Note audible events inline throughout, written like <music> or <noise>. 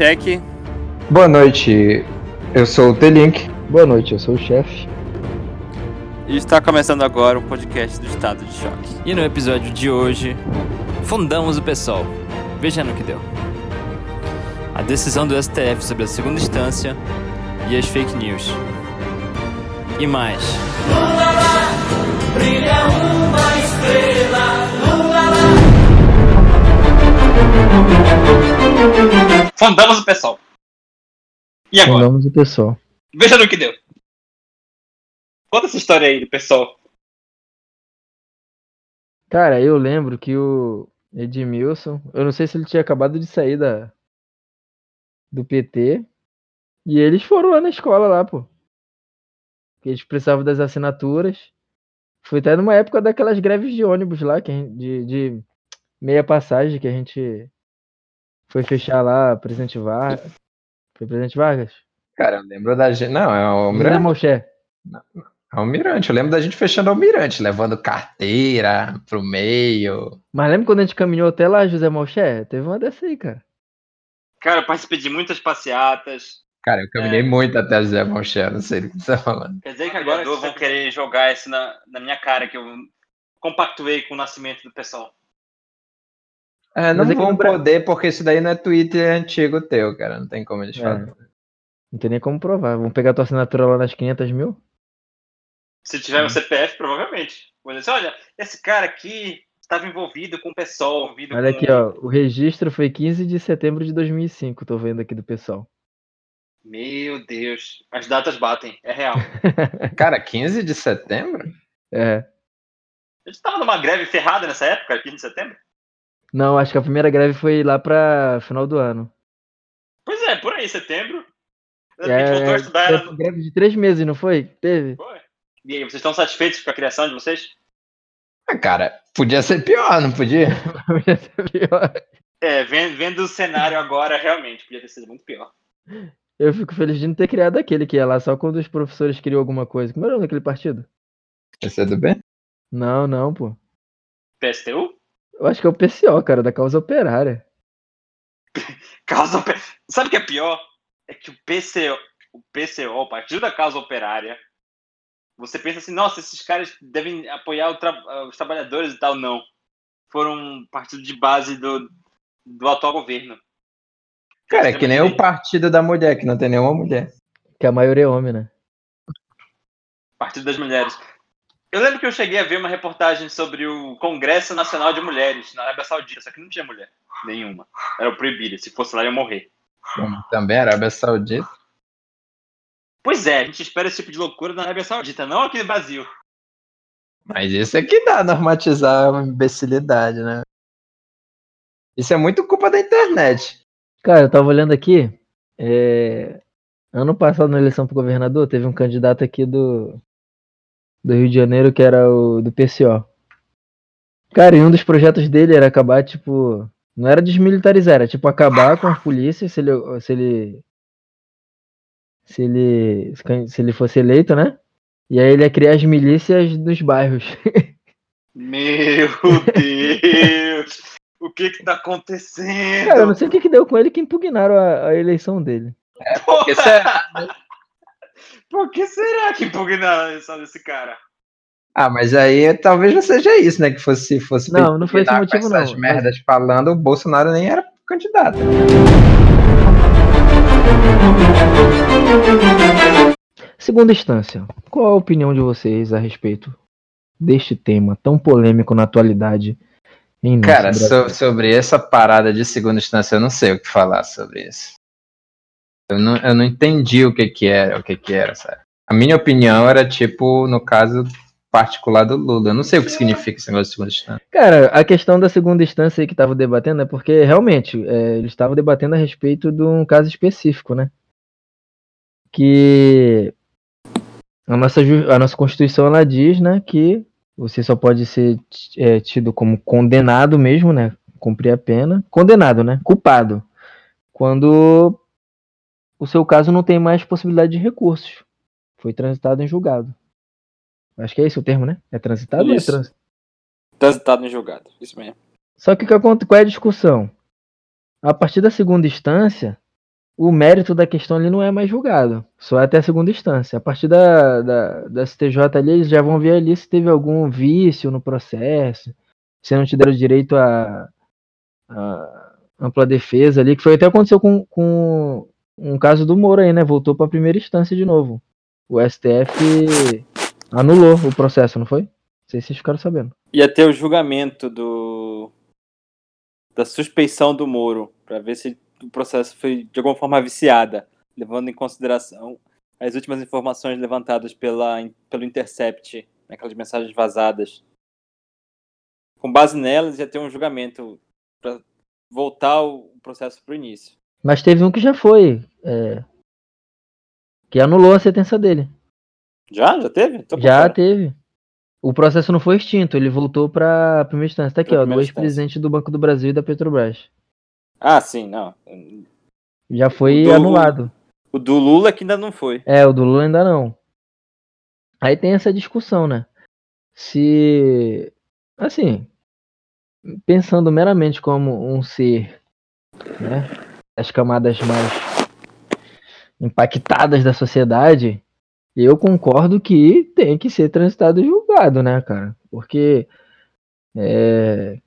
Cheque. Boa noite, eu sou o T-Link. Boa noite, eu sou o chefe. E está começando agora o podcast do Estado de Choque. E no episódio de hoje, fundamos o PSOL. Veja no que deu. A decisão do STF sobre a segunda instância e as fake news. E mais. Fundamos o pessoal. E agora? Fundamos o pessoal. Veja no que deu. Conta essa história aí do pessoal. Cara, eu lembro que o Edmilson, eu não sei se ele tinha acabado de sair da, do PT, e eles foram lá na escola lá, pô. Que eles precisavam das assinaturas. Foi até numa época daquelas greves de ônibus lá, que gente- de, de meia passagem que a gente foi fechar lá, Presidente Vargas. Foi Presidente Vargas? Cara, eu lembro da gente. Não, é o José Almirante. Malcher. É o Almirante. Eu lembro da gente fechando o Almirante, levando carteira pro meio. Mas lembra quando a gente caminhou até lá, José Malcher? Teve uma dessa aí, cara. Cara, eu participei de muitas passeatas. Cara, eu caminhei muito até José Malcher, não sei do que você tá falando. Quer dizer que agora vão querer jogar isso na, na minha cara, que eu compactuei com o nascimento do pessoal. É, não Mas é vão poder, porque isso daí não é Twitter antigo teu, cara. Não tem como eles É. falarem. Não tem nem como provar. Vamos pegar tua assinatura lá nas 500 mil? Se tiver um CPF, provavelmente. Dizer assim, olha, esse cara aqui estava envolvido com o pessoal. Envolvido Olha com... aqui, ó. O registro foi 15 de setembro de 2005. Tô vendo aqui do pessoal. Meu Deus, as datas batem, é real. <laughs> Cara, 15 de setembro? É. A gente tava numa greve ferrada nessa época, 15 de setembro? Não, acho que a primeira greve foi lá pra final do ano. Pois é, por aí, setembro. A É, gente voltou a estudar. foi Era... greve de três meses, não foi? Teve? Foi. E aí, vocês estão satisfeitos com a criação de vocês? Ah, cara, podia ser pior, não podia? <laughs> Podia ser pior. É, vendo, vendo o cenário agora, realmente, podia ter sido muito pior. Eu fico feliz de não ter criado aquele que ia lá só quando os professores queriam alguma coisa. Como era o nome daquele partido? Você é? Não, não, pô. PSTU? Eu acho que é o PCO, cara, da causa operária. Causa Ope- Sabe o que é pior? É que o PCO, o PCO, o Partido da Causa Operária, você pensa assim, nossa, esses caras devem apoiar tra- os trabalhadores e tal. Não. Foram um partido de base do, do atual governo. Cara, é que nem o partido da mulher, que não tem nenhuma mulher. Que a maioria é homem, né? Partido das Mulheres. Eu lembro que eu cheguei a ver uma reportagem sobre o Congresso Nacional de Mulheres na Arábia Saudita, só que não tinha mulher nenhuma. Era proibido. Se fosse lá, ia morrer. Como também a Arábia Saudita. Pois é, a gente espera esse tipo de loucura na Arábia Saudita, não aqui no Brasil. Mas isso é que dá normatizar a imbecilidade, né? Isso é muito culpa da internet. Cara, eu tava olhando aqui. é, Ano passado, na eleição pro governador, teve um candidato aqui do, do Rio de Janeiro que era o do PCO. Cara, e um dos projetos dele era acabar, tipo. Não era desmilitarizar, era tipo acabar com as polícias se ele. Se ele. Se ele, se ele fosse eleito, né? E aí ele ia criar as milícias dos bairros. Meu <laughs> Deus! o que que tá acontecendo? Cara, eu não sei o que, que deu com ele que impugnaram a, a eleição dele. Porque isso é- <laughs> Por que será que impugnaram a eleição desse cara? Ah, mas aí talvez não seja isso, né? Que fosse, se fosse Não, não foi esse motivo, essas não. merdas falando, o Bolsonaro nem era candidato. Segunda instância, qual a opinião de vocês a respeito deste tema tão polêmico na atualidade Cara, so- sobre essa parada de segunda instância, eu não sei o que falar sobre isso. Eu não, eu não entendi o que que era, o que que era, sabe? A minha opinião era tipo, no caso particular do Lula. Eu não sei o que significa esse negócio de segunda instância. Cara, a questão da segunda instância aí que estavam debatendo é porque realmente é, eles estavam debatendo a respeito de um caso específico, né? Que a nossa, a nossa Constituição ela diz, né, que você só pode ser é, tido como condenado mesmo, né? Cumprir a pena. Condenado, né? Culpado. Quando o seu caso não tem mais possibilidade de recursos. Foi transitado em julgado. Acho que é esse o termo, né? É transitado ou é Isso. trans... Transitado em julgado. Isso mesmo. Só que qual é a discussão? A partir da segunda instância, o mérito da questão ali não é mais julgado, só é até a segunda instância. A partir da, da, da STJ ali, eles já vão ver ali se teve algum vício no processo, se não te deram direito a, a ampla defesa ali, que foi até aconteceu com, com um caso do Moro aí, né? Voltou para a primeira instância de novo. O STF anulou o processo, não foi? Não sei se vocês ficaram sabendo. Ia ter o julgamento do da suspeição do Moro, para ver se o processo foi de alguma forma viciada, levando em consideração as últimas informações levantadas pela, pelo Intercept, aquelas mensagens vazadas. Com base nelas, ia ter um julgamento para voltar o processo para o início. Mas teve um que já foi, é, que anulou a sentença dele. Já? Já teve? Tô por Já teve. O processo não foi extinto, ele voltou pra primeira instância. Tá aqui, Pra ó, do ex-presidente do Banco do Brasil e da Petrobras. Ah, sim, não. Já foi O do- anulado. O do Lula que ainda não foi. É, o do Lula ainda não. Aí tem essa discussão, né? Se. Assim. Pensando meramente como um ser, né? As camadas mais impactadas da sociedade, eu concordo que tem que ser transitado e julgado, né, cara? Porque. é,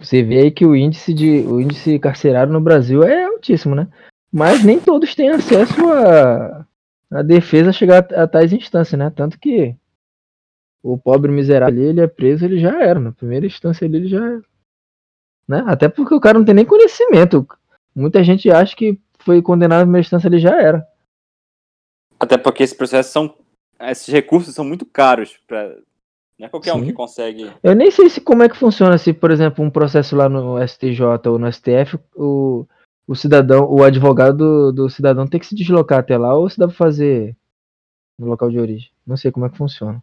você vê aí que o índice de o índice carcerário no Brasil é altíssimo, né? Mas nem todos têm acesso a, a defesa chegar a, a tais instâncias, né? Tanto que o pobre miserável ali, ele é preso, ele já era. Na primeira instância ali, ele já era. Né? Até porque o cara não tem nem conhecimento. Muita gente acha que foi condenado na primeira instância, ele já era. Até porque esses processos são. Esses recursos são muito caros. Pra... Não é qualquer um Sim. que consegue. Eu nem sei se como é que funciona se, por exemplo, um processo lá no STJ ou no STF, o, o cidadão, o advogado do, do cidadão tem que se deslocar até lá ou se dá pra fazer no local de origem. Não sei como é que funciona.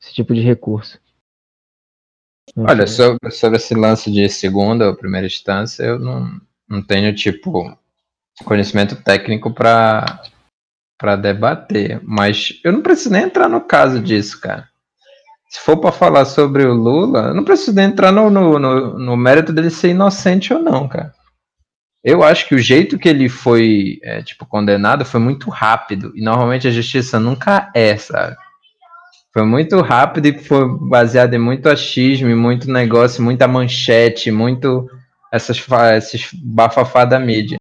Esse tipo de recurso. Não Olha, sei. sobre, sobre esse lance de segunda ou primeira instância, eu não, não tenho, tipo, conhecimento técnico para para debater. Mas eu não preciso nem entrar no caso disso, cara. Se for para falar sobre o Lula, eu não preciso nem entrar no, no, no, no mérito dele ser inocente ou não, cara. Eu acho que o jeito que ele foi, é, tipo, condenado foi muito rápido. E normalmente a justiça nunca é, sabe? Foi muito rápido e foi baseado em muito achismo, muito negócio, muita manchete, muito essas, esses bafafá da mídia.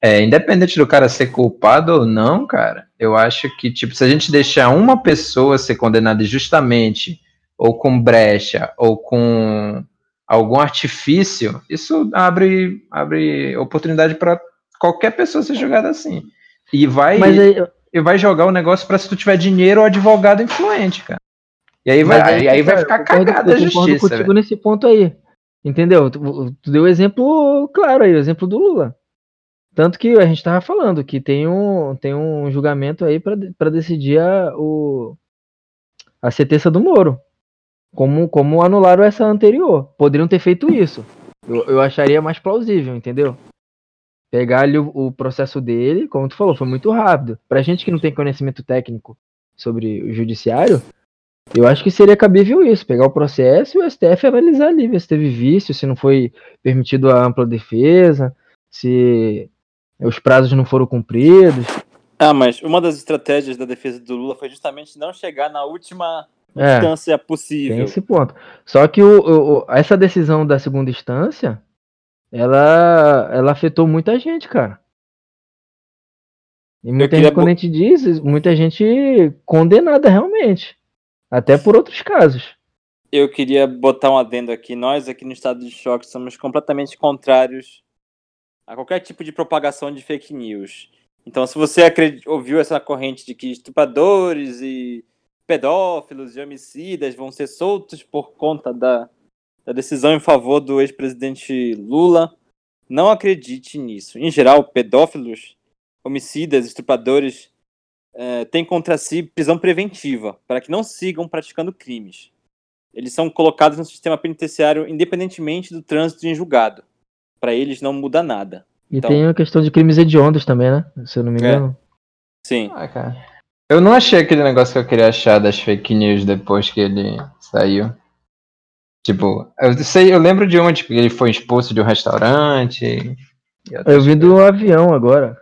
É, independente do cara ser culpado ou não, cara, eu acho que, tipo, se a gente deixar uma pessoa ser condenada injustamente, ou com brecha, ou com algum artifício, isso abre, abre oportunidade para qualquer pessoa ser julgada assim. E vai, aí, e vai jogar o negócio para se tu tiver dinheiro ou advogado influente, cara. E aí vai, aí, aí vai ficar eu cagada a eu concordo justiça. contigo velho. nesse ponto aí. Entendeu? Tu, tu deu exemplo claro aí, o exemplo do Lula. Tanto que a gente tava falando que tem um, tem um julgamento aí para decidir a, o, a sentença do Moro. Como, como anularam essa anterior. Poderiam ter feito isso. Eu, eu acharia mais plausível, entendeu? Pegar ali o, o processo dele, como tu falou, foi muito rápido. Pra gente que não tem conhecimento técnico sobre o judiciário, eu acho que seria cabível isso, pegar o processo e o STF analisar ali, ver se teve vício, se não foi permitido a ampla defesa, se os prazos não foram cumpridos. Ah, mas uma das estratégias da defesa do Lula foi justamente não chegar na última É, instância tem possível. esse ponto. Só que o, o- essa decisão da segunda instância, ela, ela afetou muita gente, cara. E muita gente, quando a gente diz, muita gente condenada realmente. Até por outros casos. Eu queria botar um adendo aqui. Nós, aqui no estado de choque, somos completamente contrários a qualquer tipo de propagação de fake news. Então, se você ouviu essa corrente de que estupradores e pedófilos e homicidas vão ser soltos por conta da, da decisão em favor do ex-presidente Lula, não acredite nisso. Em geral, pedófilos, homicidas, estupradores eh, têm contra si prisão preventiva, para que não sigam praticando crimes eles são colocados no sistema penitenciário independentemente do trânsito em julgado. Para eles não muda nada. E Então- tem a questão de crimes hediondos também, né? Se eu não me É. engano. Sim. Ah, cara. Eu não achei aquele negócio que eu queria achar das fake news depois que ele saiu. Tipo, eu sei, eu lembro de uma, tipo, que ele foi expulso de um restaurante. Eu vim do avião agora.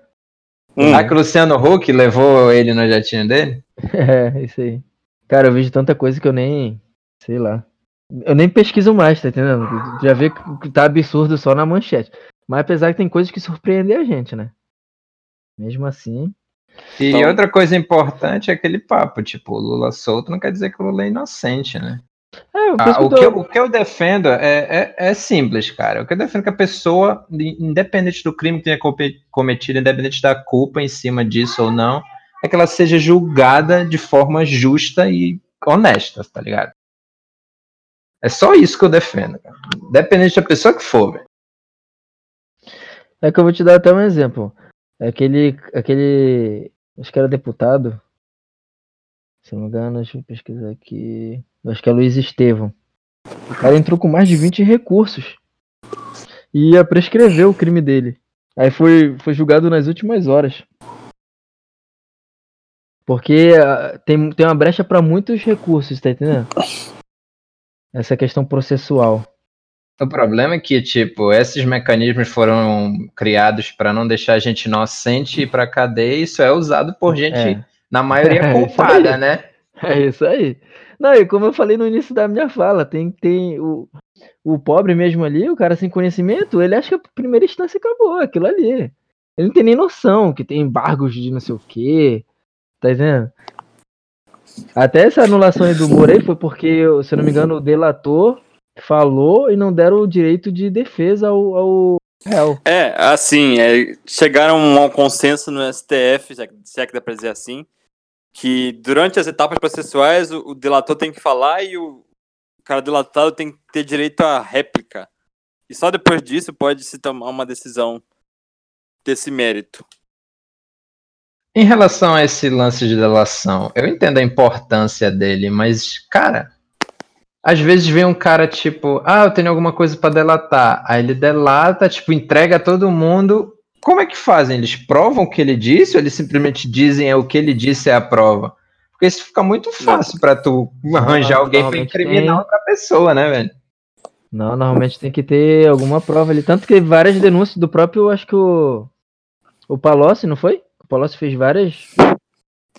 Hum. Ah, que o Luciano Huck levou ele no jatinho dele? <laughs> É, isso aí. Cara, eu vejo tanta coisa que eu nem. Sei lá. Eu nem pesquiso mais, tá entendendo? Já vê que tá absurdo só na manchete. Mas apesar que tem coisas que surpreendem a gente, né? Mesmo assim. E Então- outra coisa importante é aquele papo, tipo, o Lula solto não quer dizer que o Lula é inocente, né? É, Ah, o, que eu- o que eu defendo é, é, é simples, cara. O que eu defendo é que a pessoa, in- independente do crime que tenha cometido, independente da culpa em cima disso ou não, é que ela seja julgada de forma justa e honesta, tá ligado? É só isso que eu defendo, cara. Independente da pessoa que for, velho. É que eu vou te dar até um exemplo. Aquele. aquele. Acho que era deputado. Se não me engano, deixa eu pesquisar aqui. Eu acho que é Luiz Estevão. O cara entrou com mais de 20 recursos. E ia prescrever o crime dele. Aí foi, foi julgado nas últimas horas. Porque ah, tem, tem uma brecha para muitos recursos, tá entendendo? Essa questão processual. O problema é que, tipo, esses mecanismos foram criados para não deixar a gente inocente ir pra cadeia e isso é usado por gente, É. na maioria, <laughs> É, culpada, aí. né? É isso aí. Não, e como eu falei no início da minha fala, tem, tem o, o pobre mesmo ali, o cara sem conhecimento, ele acha que a primeira instância acabou, aquilo ali. Ele não tem nem noção que tem embargos de não sei o quê. Tá entendendo? Até essa anulação aí do aí foi porque, se eu não me engano, o delator falou e não deram o direito de defesa ao, ao réu. É, assim, é, chegaram a um consenso no STF, já que- se é que dá pra dizer assim, que durante as etapas processuais o, o delator tem que falar e o cara delatado tem que ter direito à réplica. E só depois disso pode se tomar uma decisão desse mérito. Em relação a esse lance de delação, eu entendo a importância dele, mas, cara, às vezes vem um cara tipo, ah, eu tenho alguma coisa pra delatar. Aí ele delata, tipo, entrega a todo mundo. Como é que fazem? Eles provam o que ele disse ou eles simplesmente dizem é o que ele disse é a prova? Porque isso fica muito fácil pra tu arranjar alguém pra normalmente incriminar tem. outra pessoa, né, velho? Não, normalmente tem que ter alguma prova ali. Tanto que várias denúncias do próprio, acho que o. O Palocci, não foi? O Palocci fez várias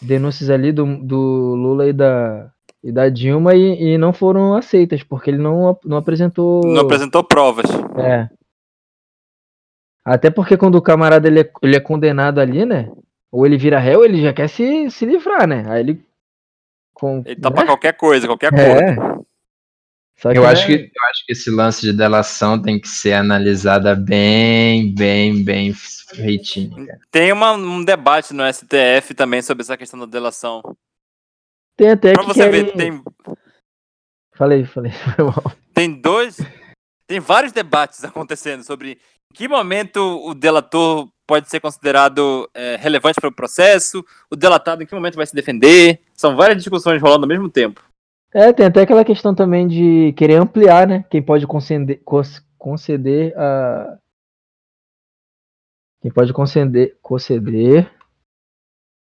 denúncias ali do, do Lula e da, e da Dilma e, e não foram aceitas, porque ele não, não apresentou. Não apresentou provas. É. Até porque quando o camarada ele é, ele é condenado ali, né? Ou ele vira réu, ele já quer se, se livrar, né? Aí ele. Com, Ele tá né? pra qualquer coisa, qualquer coisa. É. Só Eu né, acho, que, eu acho que esse lance de delação tem que ser analisada bem, bem, bem feitinho, cara. Tem uma- um debate no STF também sobre essa questão da delação. Tem até Pra que você querem... ver, tem, Falei, falei. <laughs> foi mal. tem dois. Tem vários debates <laughs> acontecendo sobre que momento o delator pode ser considerado é, relevante para o processo, o delatado em que momento vai se defender. São várias discussões rolando ao mesmo tempo. É, tem até aquela questão também de querer ampliar, né? Quem pode conceder, conceder a. Quem pode conceder, conceder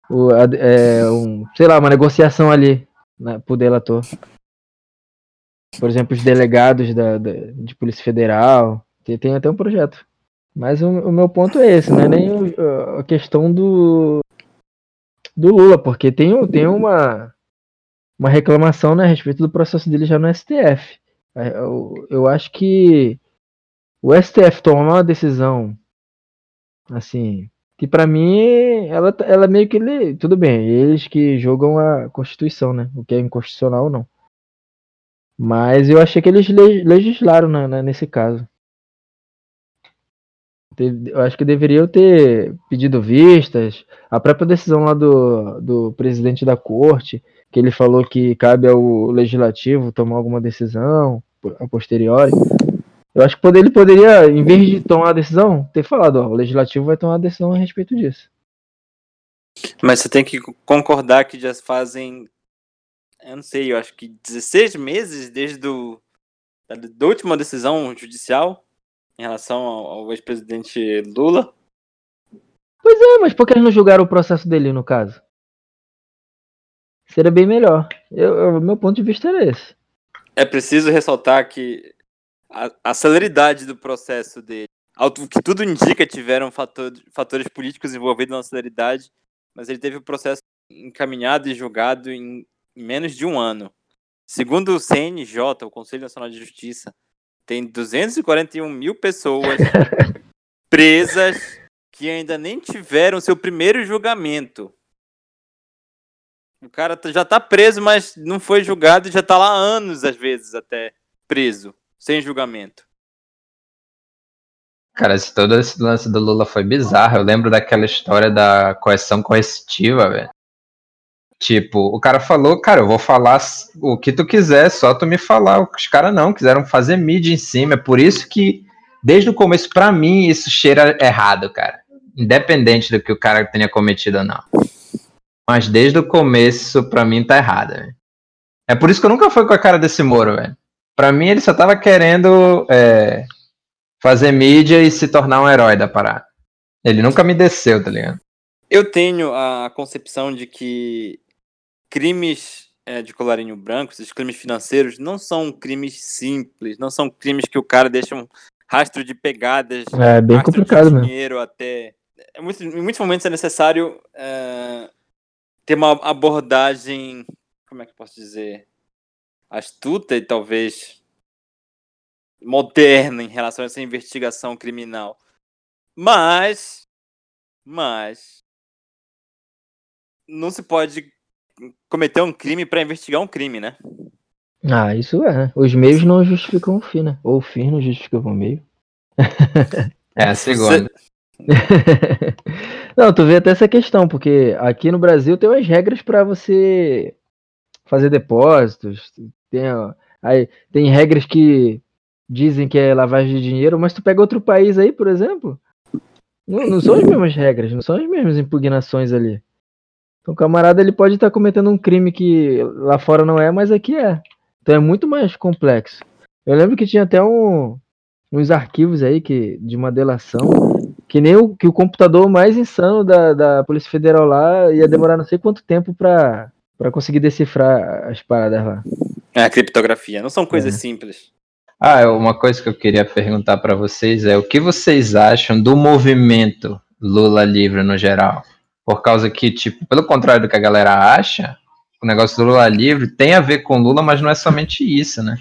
o, a- é, um, sei lá, uma negociação ali né, pro delator. Por exemplo, os delegados da, da- de Polícia Federal. Tem, tem até um projeto. Mas o, o meu ponto é esse, não é nem o- a questão do, do Lula, porque tem, tem uma uma reclamação né, a respeito do processo dele já no STF. É, Eu, eu acho que o STF tomar uma decisão assim que pra mim ela, ela meio que ele, tudo bem, eles que jogam a Constituição, né? O que é inconstitucional ou não. Mas eu achei que eles le- legislaram na- na- nesse caso. Eu acho que deveriam ter pedido vistas. A própria decisão lá do, do presidente da corte, que ele falou que cabe ao legislativo tomar alguma decisão a posteriori. Eu acho que poder- ele poderia, em vez de tomar a decisão, ter falado, ó, o legislativo vai tomar a decisão a respeito disso. Mas você tem que concordar que já fazem, eu não sei, eu acho que 16 meses desde do, da última decisão judicial em relação ao, ao ex-presidente Lula. É, mas por que eles não julgaram o processo dele, no caso? Seria bem melhor. Eu, eu- meu ponto de vista era esse. É preciso ressaltar que a, a celeridade do processo dele ao que tudo indica, tiveram fator, fatores políticos envolvidos na celeridade, mas ele teve o processo encaminhado e julgado em, em menos de um ano. Segundo o CNJ, o Conselho Nacional de Justiça, tem 241 mil pessoas <laughs> presas que ainda nem tiveram seu primeiro julgamento. O cara já tá preso, mas não foi julgado e já tá lá anos, às vezes, até preso, sem julgamento. Cara, esse, todo esse lance do Lula foi bizarro. Eu lembro daquela história da coerção coercitiva, velho. Tipo, o cara falou, cara, eu vou falar o que tu quiser, só tu me falar. Os caras não, quiseram fazer mídia em cima. É por isso que, desde o começo, pra mim, isso cheira errado, cara. Independente do que o cara tenha cometido ou não. Mas desde o começo, pra mim, tá errado, velho. É por isso que eu nunca fui com a cara desse Moro, velho. Pra mim, ele só tava querendo é, fazer mídia e se tornar um herói da parada. Ele nunca me desceu, tá ligado? Eu tenho a concepção de que crimes é, de colarinho branco, esses crimes financeiros, não são crimes simples, não são crimes que o cara deixa um rastro de pegadas, É bem complicado de dinheiro até. É muito- em muitos momentos é necessário é, ter uma abordagem, como é que eu posso dizer, astuta e talvez moderna em relação a essa investigação criminal. Mas, mas não se pode cometer um crime para investigar um crime, né? Ah, isso é. né? Os meios não justificam o fim, né? Ou o fim não justifica o meio. É a segunda. <laughs> não, tu vê até essa questão, porque aqui no Brasil tem umas regras pra você fazer depósitos, tem, aí, tem regras que dizem que é lavagem de dinheiro, mas tu pega outro país aí, por exemplo, não, não são as mesmas regras, não são as mesmas impugnações ali. Então o camarada ele pode estar cometendo um crime que lá fora não é, mas aqui é. Então é muito mais complexo. Eu lembro que tinha até um, uns arquivos aí que, de uma delação que nem o, que o computador mais insano da, da Polícia Federal lá ia demorar não sei quanto tempo pra, pra conseguir decifrar as paradas lá. É a criptografia, não são coisas É. simples. Ah, uma coisa que eu queria perguntar pra vocês é o que vocês acham do movimento Lula livre no geral? Por causa que, tipo, pelo contrário do que a galera acha, o negócio do Lula livre tem a ver com Lula, mas não é somente isso, né?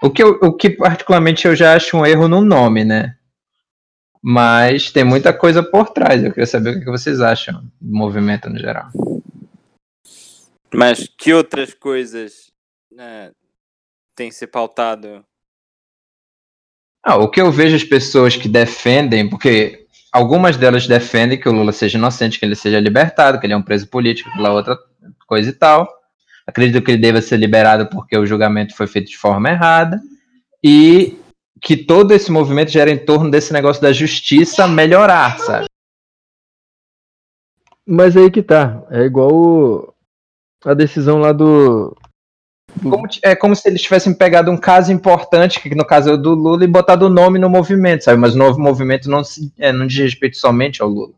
O que, eu- o que particularmente eu já acho um erro no nome, né? Mas tem muita coisa por trás. Eu queria saber o que vocês acham do movimento no geral. Mas que outras coisas né, têm se pautado? Ah, o que eu vejo as pessoas que defendem, porque algumas delas defendem que o Lula seja inocente, que ele seja libertado, que ele é um preso político, aquela outra coisa e tal. Acredito que ele deva ser liberado porque o julgamento foi feito de forma errada. E que todo esse movimento gera em torno desse negócio da justiça melhorar, sabe? Mas aí que tá. É igual o- a decisão lá do. Como é como se eles tivessem pegado um caso importante, que no caso é o do Lula, e botado o nome no movimento, sabe? Mas o novo movimento não, se, é, não diz respeito somente ao Lula.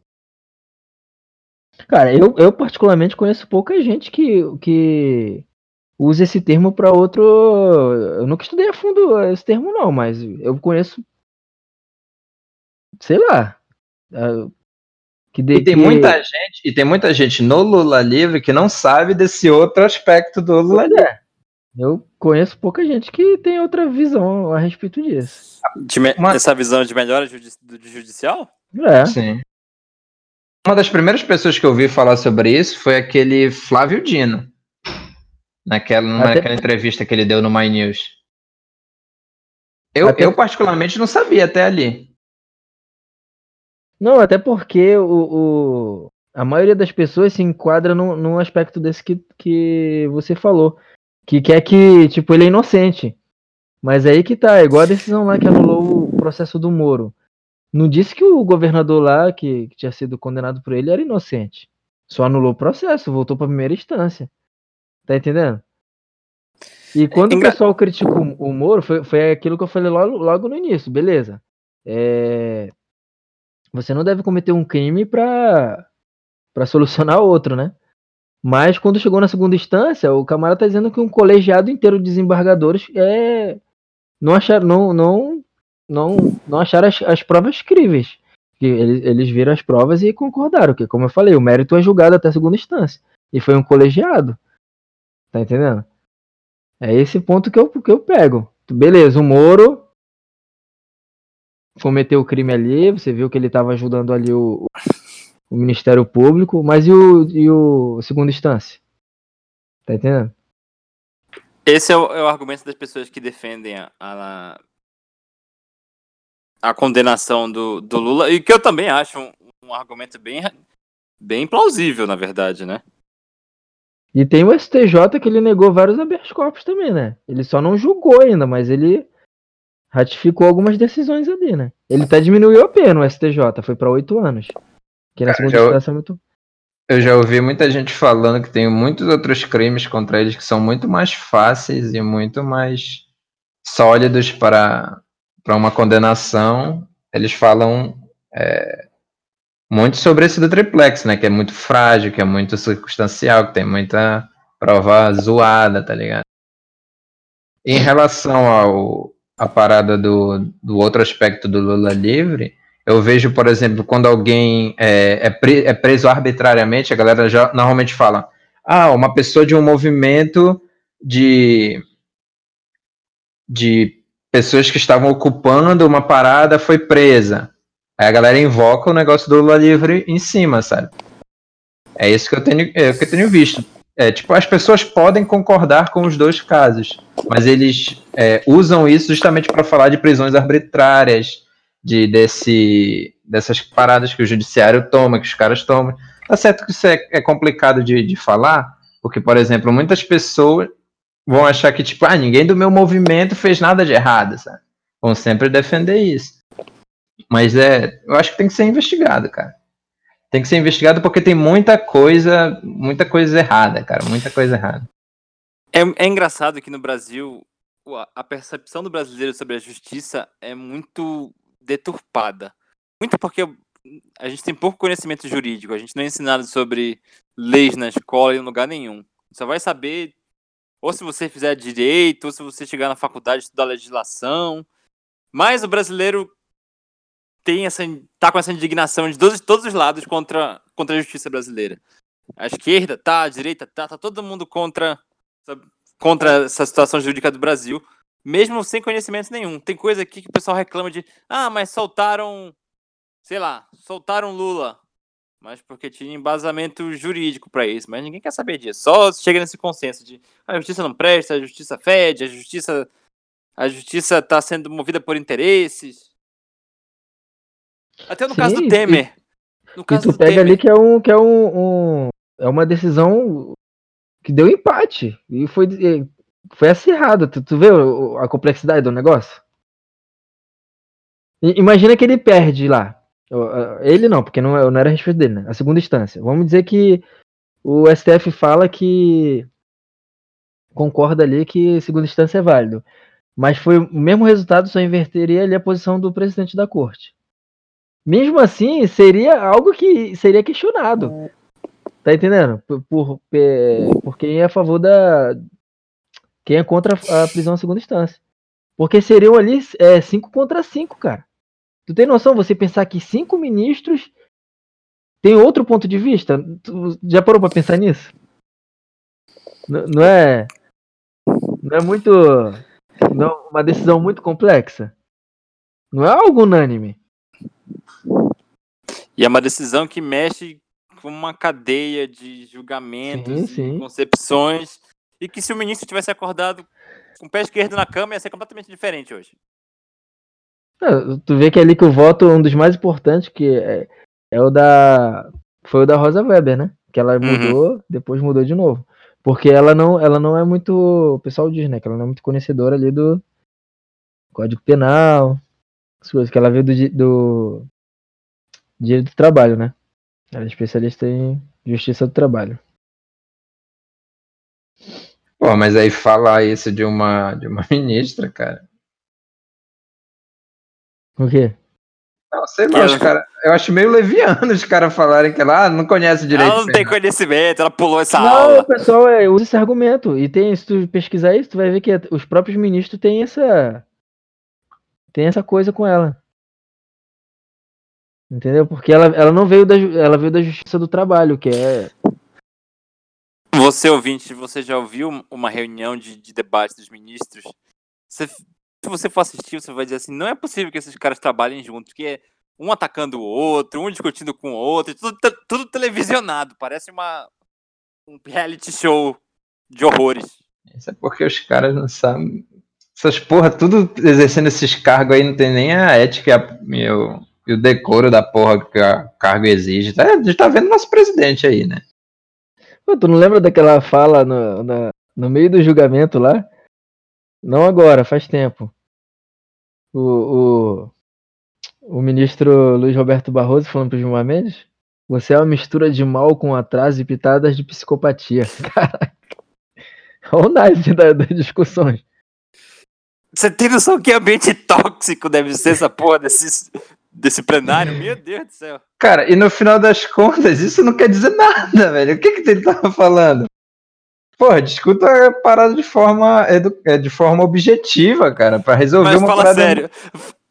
Cara, eu, eu particularmente conheço pouca gente que, que usa esse termo pra outro. Eu nunca estudei a fundo esse termo, não, mas eu conheço. Sei lá. Que de, E tem que- muita gente, e tem muita gente no Lula livre que não sabe desse outro aspecto do Lula livre. é. Eu conheço pouca gente que tem outra visão a respeito disso. De me- Uma- Essa visão de melhora judi- do judicial? É. Sim. Uma das primeiras pessoas que eu ouvi falar sobre isso foi aquele Flávio Dino. Naquela, Até- naquela entrevista que ele deu no My News. Eu, Até- eu particularmente não sabia até ali. Não, até porque o, o- a maioria das pessoas se enquadra num, num aspecto desse que, que você falou. Que quer que, tipo, ele é inocente. Mas aí que tá, é igual a decisão lá que anulou o processo do Moro. Não disse que o governador lá, que, que tinha sido condenado por ele, era inocente. Só anulou o processo, voltou pra primeira instância. Tá entendendo? E quando engra- o pessoal criticou o o Moro, foi, foi aquilo que eu falei logo, logo no início, beleza. É, você não deve cometer um crime pra, pra solucionar outro, né? Mas quando chegou na segunda instância, o camarada tá dizendo que um colegiado inteiro de desembargadores é, não acharam, não, não não, não acharam as, as provas críveis. Que eles, eles viram as provas e concordaram, que como eu falei, o mérito é julgado até segunda instância. E foi um colegiado. Tá entendendo? É esse ponto que eu, que eu pego. Beleza, o Moro cometeu o crime ali, você viu que ele estava ajudando ali o, o Ministério Público, mas e o, e o segunda instância? Tá entendendo? Esse é o, é o argumento das pessoas que defendem a, a, a condenação do, do Lula, e que eu também acho um, um argumento bem, bem plausível, na verdade, né? E tem o STJ que ele negou vários habeas corpus também, né? Ele só não julgou ainda, mas ele ratificou algumas decisões ali, né? Ele até diminuiu a pena o STJ, foi para oito anos. Que na segunda instância é muito. Eu já ouvi muita gente falando que tem muitos outros crimes contra eles que são muito mais fáceis e muito mais sólidos para, para uma condenação. Eles falam é, muito sobre esse do triplex, né? Que é muito frágil, que é muito circunstancial, que tem muita prova zoada, tá ligado? Em relação ao a parada do, do outro aspecto do Lula livre, eu vejo, por exemplo, quando alguém é, é, pre, é preso arbitrariamente, a galera já normalmente fala: ah, uma pessoa de um movimento de de pessoas que estavam ocupando uma parada foi presa. Aí a galera invoca o negócio do Lula livre em cima, sabe? É isso que eu tenho, é, que eu tenho visto. É, tipo, as pessoas podem concordar com os dois casos, mas eles é, usam isso justamente para falar de prisões arbitrárias, de desse, dessas paradas que o judiciário toma, que os caras tomam. Tá certo que isso é, é complicado de, de falar, porque, por exemplo, muitas pessoas vão achar que, tipo, ah, ninguém do meu movimento fez nada de errado, sabe? Vão sempre defender isso. Mas é, eu acho que tem que ser investigado, cara. Tem que ser investigado porque tem muita coisa, muita coisa errada, cara, muita coisa errada. É, é engraçado que no Brasil a percepção do brasileiro sobre a justiça é muito deturpada. Muito porque a gente tem pouco conhecimento jurídico, a gente não é ensinado sobre leis na escola em lugar nenhum. Só vai saber ou se você fizer direito, ou se você chegar na faculdade e estudar legislação. Mas o brasileiro tem essa, tá com essa indignação de todos, todos os lados contra, contra a justiça brasileira. A esquerda tá, a direita tá, tá todo mundo contra, contra essa situação jurídica do Brasil, mesmo sem conhecimento nenhum. Tem coisa aqui que o pessoal reclama de, ah, mas soltaram, sei lá, soltaram Lula, mas porque tinha embasamento jurídico para isso, mas ninguém quer saber disso. Só chega nesse consenso de ah, a justiça não presta, a justiça fede, a justiça a justiça está sendo movida por interesses. Até no Sim, caso do Temer. No caso e tu pega Temer. ali que é um que é um, um, é uma decisão que deu empate e foi foi acirrado. Tu, tu vê a complexidade do negócio? Imagina que ele perde lá. Ele não, porque não, não era a respeito dele, né? A segunda instância. Vamos dizer que o STF fala que concorda ali que segunda instância é válido. Mas foi o mesmo resultado, só inverteria ali a posição do presidente da corte mesmo assim, seria algo que seria questionado. Tá entendendo? Por, por, por quem é a favor da. Quem é contra a prisão em segunda instância. Porque seriam ali 5 é, contra 5, cara. Tu tem noção você pensar que cinco ministros têm outro ponto de vista? Tu já parou pra pensar nisso? N não é. Não é muito. Não, é uma decisão muito complexa. Não é algo unânime. E é uma decisão que mexe com uma cadeia de julgamentos, sim, sim. concepções, e que se o ministro tivesse acordado com o pé esquerdo na cama ia ser completamente diferente hoje. É, tu vê que é ali que o voto, um dos mais importantes, que é, é o da. Foi o da Rosa Weber, né? Que ela uhum. mudou, uhum. depois mudou de novo. Porque ela não, ela não é muito. O pessoal diz, né? Que ela não é muito conhecedora ali do Código Penal, as coisas que ela veio do, do Direito do Trabalho, né? Ela é especialista em Justiça do Trabalho. Pô, mas aí falar isso de uma, de uma <laughs> ministra, cara. O quê? Não, sei lá, os cara, eu acho meio leviano os caras falarem que ela ah, não conhece direito. Ela não tem conhecimento, ela pulou essa não, aula. Não, pessoal é, usa esse argumento. E tem, se tu pesquisar isso, tu vai ver que os próprios ministros têm essa tem essa coisa com ela. Entendeu? Porque ela, ela não veio da, ela veio da justiça do trabalho, que é. Você, ouvinte, você já ouviu uma reunião de, de debate dos ministros? Você- se você for assistir, você vai dizer assim: não é possível que esses caras trabalhem juntos, porque é um atacando o outro, um discutindo com o outro, tudo, tudo televisionado. Parece uma, um reality show de horrores. Isso é porque os caras não sabem. Essas porra, tudo exercendo esses cargos aí, não tem nem a ética e, a- e o, e o decoro da porra que o cargo exige. Tá, a gente tá vendo nosso presidente aí, né? Pô, tu não lembra daquela fala no, na- no meio do julgamento lá? Não agora, faz tempo. O, o, o ministro Luiz Roberto Barroso falando pro Gilmar Mendes: Você é uma mistura de mal com atraso e pitadas de psicopatia. <laughs> Caraca. Olha o naipe da- das discussões. Você tem noção que ambiente tóxico deve ser essa porra desse, desse plenário? Meu Deus do céu. Cara, e no final das contas, isso não quer dizer nada, velho. O que que ele tava falando? Porra, discuta a parada de forma, é, de forma objetiva, cara, pra resolver Mas uma fala parada. sério.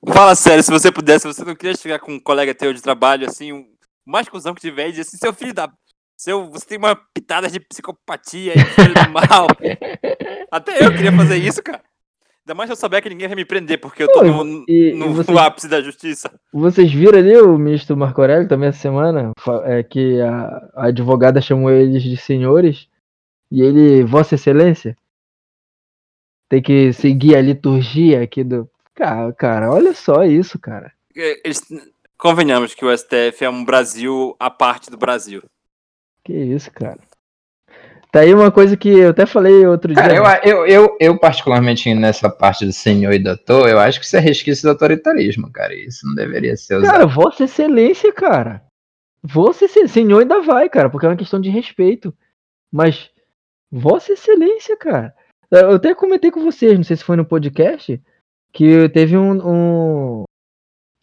Fala sério, se você pudesse, você não queria chegar com um colega teu de trabalho, assim, um, o mais cuzão que tiver, e dizer assim, seu filho da. Seu, você tem uma pitada de psicopatia e filho <laughs> do mal. Até eu queria fazer isso, cara. Ainda mais se eu souber que ninguém vai me prender, porque eu tô Pô, no, e- no- e no <laughs> vocês- ápice da justiça. Vocês viram ali o ministro Marco Aurélio também essa semana? É, que a, a advogada chamou eles de senhores e ele, Vossa Excelência, tem que seguir a liturgia aqui do. Cara, cara, olha só isso, cara. É, Eles, convenhamos que o STF é um Brasil à parte do Brasil. Que isso, cara. Tá aí uma coisa que eu até falei outro Cara, dia. eu, eu, eu, eu, particularmente nessa parte do senhor e doutor, eu acho que isso é resquício do autoritarismo, cara. Isso não deveria ser usado. Cara, Vossa Excelência, cara. Vossa Excelência. Senhor ainda vai, cara, porque é uma questão de respeito. Mas, Vossa Excelência, cara. Eu até comentei com vocês, não sei se foi no podcast, que teve um, um,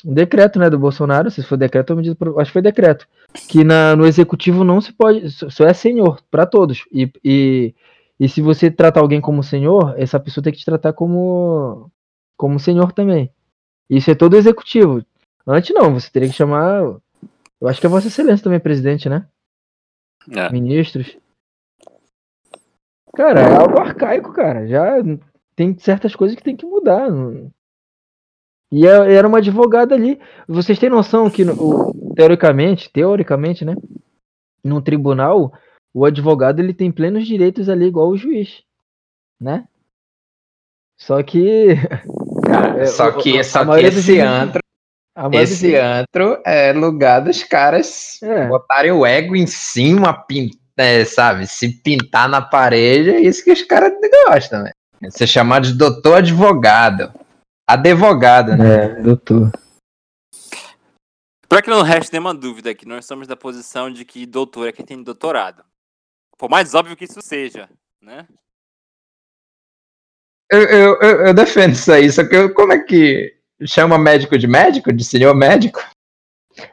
um decreto, né, do Bolsonaro, se foi decreto ou medida, acho que foi decreto, que na, no executivo não se pode, só é senhor para todos. E, e, e se você tratar alguém como senhor, essa pessoa tem que te tratar como como senhor também. Isso é todo executivo. Antes não, você teria que chamar. Eu acho que é Vossa Excelência também, presidente, né? É. Ministros. Cara, é algo arcaico, cara. Já tem certas coisas que tem que mudar. não- E é- era uma advogada ali. Vocês têm noção que, teoricamente, teoricamente, né? Num tribunal, o advogado ele tem plenos direitos ali, igual o juiz, né? Só que. <laughs> Cara, é, só que, só que esse juízes- antro, esse juízes- antro é lugar dos caras É. botarem o ego em cima, é, sabe? Se pintar na parede, é isso que os caras gostam, né? Ser chamado de doutor advogado. Advogado, né? É, doutor. Pra que não reste nenhuma dúvida que nós somos da posição de que doutor é quem tem doutorado. Por mais óbvio que isso seja, né? Eu, eu, eu, eu defendo isso aí, só que eu- como é que chama médico de médico? De senhor médico?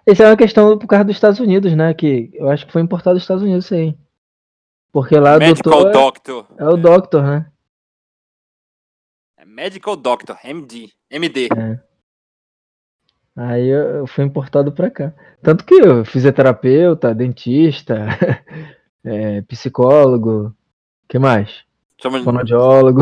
Isso é uma questão por causa dos Estados Unidos, né? Que eu acho que foi importado dos Estados Unidos isso aí. Porque lá Medical doutor Doctor. é, é o doctor, né? É Medical Doctor, MD. MD. Aí eu, eu fui importado pra cá. Tanto que eu fisioterapeuta, dentista, <laughs> é, psicólogo, que mais? Chama- Fonoaudiólogo.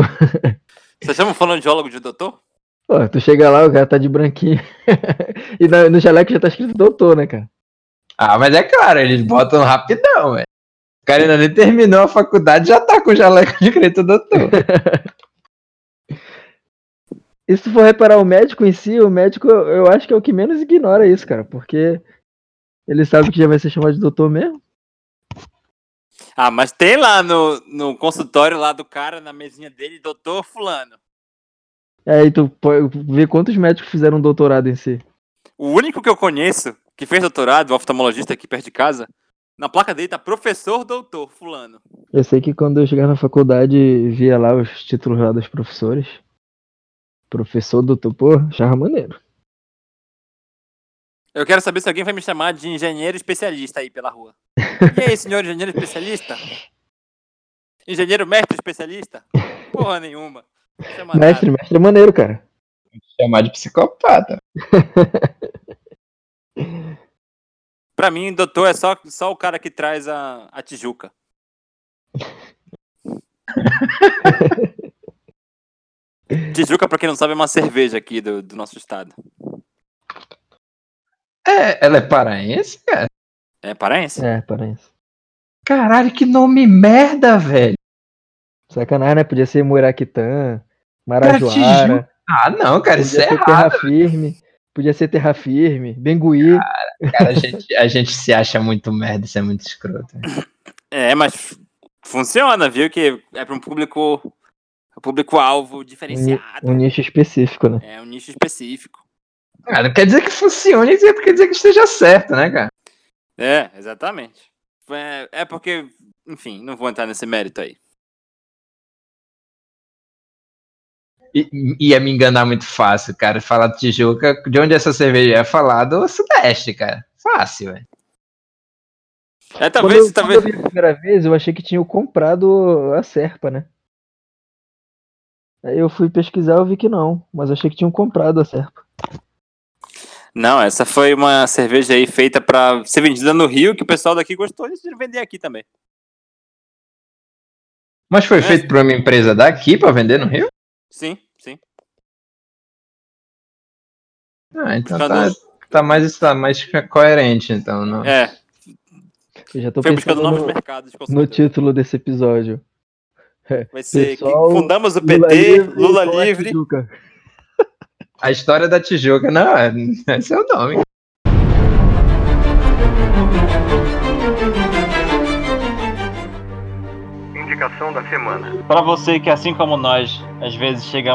<laughs> Você chama fonoaudiólogo de doutor? Pô, tu chega lá, o cara tá de branquinho. <laughs> e na- no jaleco já tá escrito doutor, né, cara? Ah, mas é claro, eles botam rapidão, velho. O cara ainda nem terminou a faculdade já tá com o jaleco de escrito doutor. E se for reparar o médico em si, o médico eu acho que é o que menos ignora isso, cara. Porque ele sabe que já vai ser chamado de doutor mesmo. Ah, mas tem lá no, no consultório lá do cara, na mesinha dele, doutor fulano. Aí tu ver quantos médicos fizeram doutorado em si. O único que eu conheço que fez doutorado, o oftalmologista aqui perto de casa, na placa dele tá professor doutor fulano. Eu sei que quando eu chegava na faculdade via lá os títulos lá dos professores. Professor, doutor, pô, achava maneiro. Eu quero saber se alguém vai me chamar de engenheiro especialista aí pela rua. E aí, senhor engenheiro especialista? <laughs> Engenheiro mestre especialista? Porra nenhuma. Chama Mestre, nada. mestre é maneiro, cara. Chamar de psicopata. <laughs> Pra mim, doutor é só, só o cara que traz a, a Tijuca. <laughs> Tijuca, pra quem não sabe, é uma cerveja aqui do, do nosso estado. É, ela é paraense, cara? É paraense? É, parece. Caralho, que nome merda, velho. Sacanagem, né? Podia ser Muraquitã, Marajoara. Ah, não, cara, isso é errado. Terra Firme. Podia ser Terra Firme. Benguí. Cara, a gente, a gente se acha muito merda, isso é muito escroto. É, mas funciona, viu? Que é pra um público. Um Público-alvo diferenciado. Um nicho específico, né? É um nicho específico. Ah, não quer dizer que funcione, quer dizer que esteja certo, né, cara? É, exatamente. É, é porque, enfim, não vou entrar nesse mérito aí. I- Ia me enganar muito fácil, cara. Falar de Tijuca, de onde essa cerveja é falar do Sudeste, cara. Fácil, velho. É, Quando talvez, eu, talvez. quando eu vi a primeira vez, eu achei que tinham comprado a Serpa, né? Aí eu fui pesquisar e vi que não. Mas achei que tinham comprado a Serpa. Não, essa foi uma cerveja aí feita pra ser vendida no Rio, que o pessoal daqui gostou de vender aqui também. Mas foi É. feito por uma empresa daqui pra vender no Rio? Sim, sim. Ah, então tá, tá mais, tá mais coerente, então. Não. É, Eu já tô foi buscando novos no, mercados no título desse episódio. Vai <laughs> ser Pessoal, fundamos o Lula PT, livre, Lula livre. A história da Tijuca, não, é- esse é o nome. Indicação da semana. Para você que, assim como nós, às vezes chega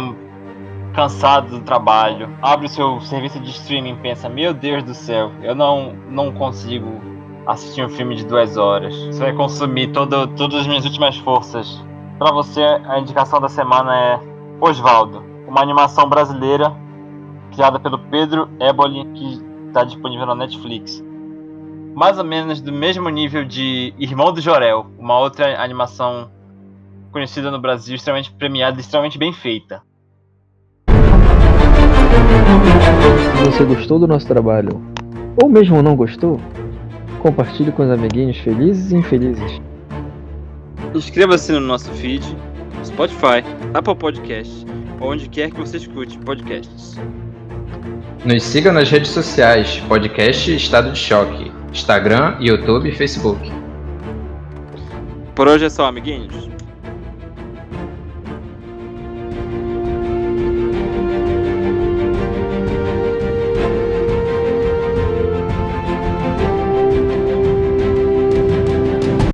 cansado do trabalho, abre o seu serviço de streaming e pensa: Meu Deus do céu, eu não, não consigo assistir um filme de duas horas. Isso vai consumir todo, todas as minhas últimas forças. Para você, a indicação da semana é Osvaldo, uma animação brasileira criada pelo Pedro Eboli, que está disponível na Netflix. Mais ou menos do mesmo nível de Irmão do Jorel, uma outra animação conhecida no Brasil, extremamente premiada e extremamente bem feita. Se você gostou do nosso trabalho, ou mesmo não gostou, compartilhe com os amiguinhos felizes e infelizes. Inscreva-se no nosso feed, Spotify, Apple Podcasts, ou onde quer que você escute podcasts. Nos siga nas redes sociais, podcast Estado de Choque, Instagram, YouTube e Facebook. Por hoje é só, amiguinhos.